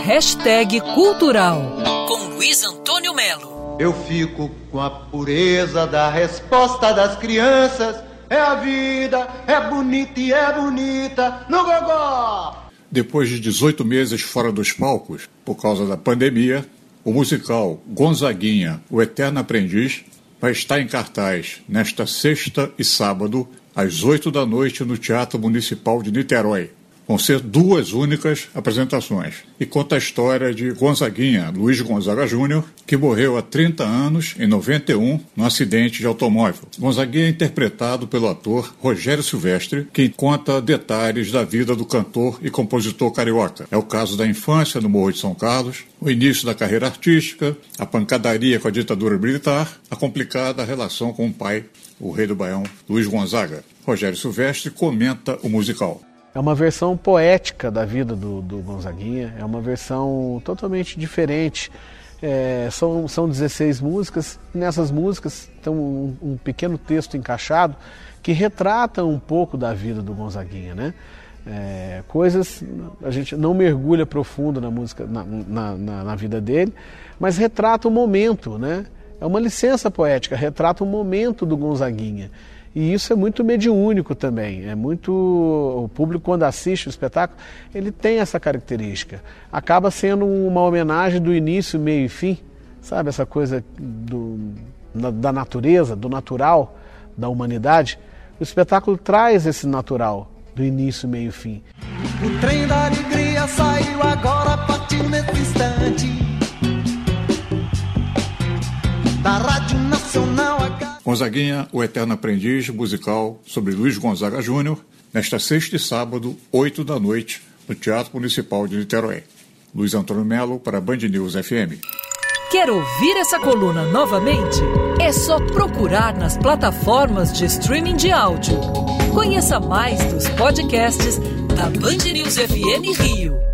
Hashtag Cultural com Luiz Antônio Melo. Eu fico com a pureza da resposta das crianças. É a vida, é bonita e é bonita no gogó. Depois de 18 meses fora dos palcos, por causa da pandemia, o musical Gonzaguinha, o Eterno Aprendiz, vai estar em cartaz nesta sexta e sábado, às 8 da noite, no Teatro Municipal de Niterói. Vão ser duas únicas apresentações. E conta a história de Gonzaguinha, Luiz Gonzaga Júnior, que morreu há 30 anos, em 91, num acidente de automóvel. Gonzaguinha é interpretado pelo ator Rogério Silvestre, que conta detalhes da vida do cantor e compositor carioca. É o caso da infância no Morro de São Carlos, o início da carreira artística, a pancadaria com a ditadura militar, a complicada relação com o pai, o rei do Baião, Luiz Gonzaga. Rogério Silvestre comenta o musical. É uma versão poética da vida do, do Gonzaguinha, é uma versão totalmente diferente. É, são, são 16 músicas, nessas músicas tem um, um, pequeno texto encaixado que retrata um pouco da vida do Gonzaguinha, né? É, coisas, a gente não mergulha profundo na música, na, na, na, na vida dele, mas retrata o um momento, né? É uma licença poética, retrata o um momento do Gonzaguinha. E isso é muito mediúnico também. É muito o público quando assiste o espetáculo, ele tem essa característica. Acaba sendo uma homenagem do início, meio e fim, sabe essa coisa do, da natureza, do natural, da humanidade. O espetáculo traz esse natural do início, meio e fim. O trem da alegria saiu agora, partiu nesse instante. Gonzaguinha, o Eterno Aprendiz, musical sobre Luiz Gonzaga Júnior, nesta sexta e sábado, oito da noite, no Teatro Municipal de Niterói. Luiz Antônio Melo para Band News FM. Quer ouvir essa coluna novamente? É só procurar nas plataformas de streaming de áudio. Conheça mais dos podcasts da Band News FM Rio.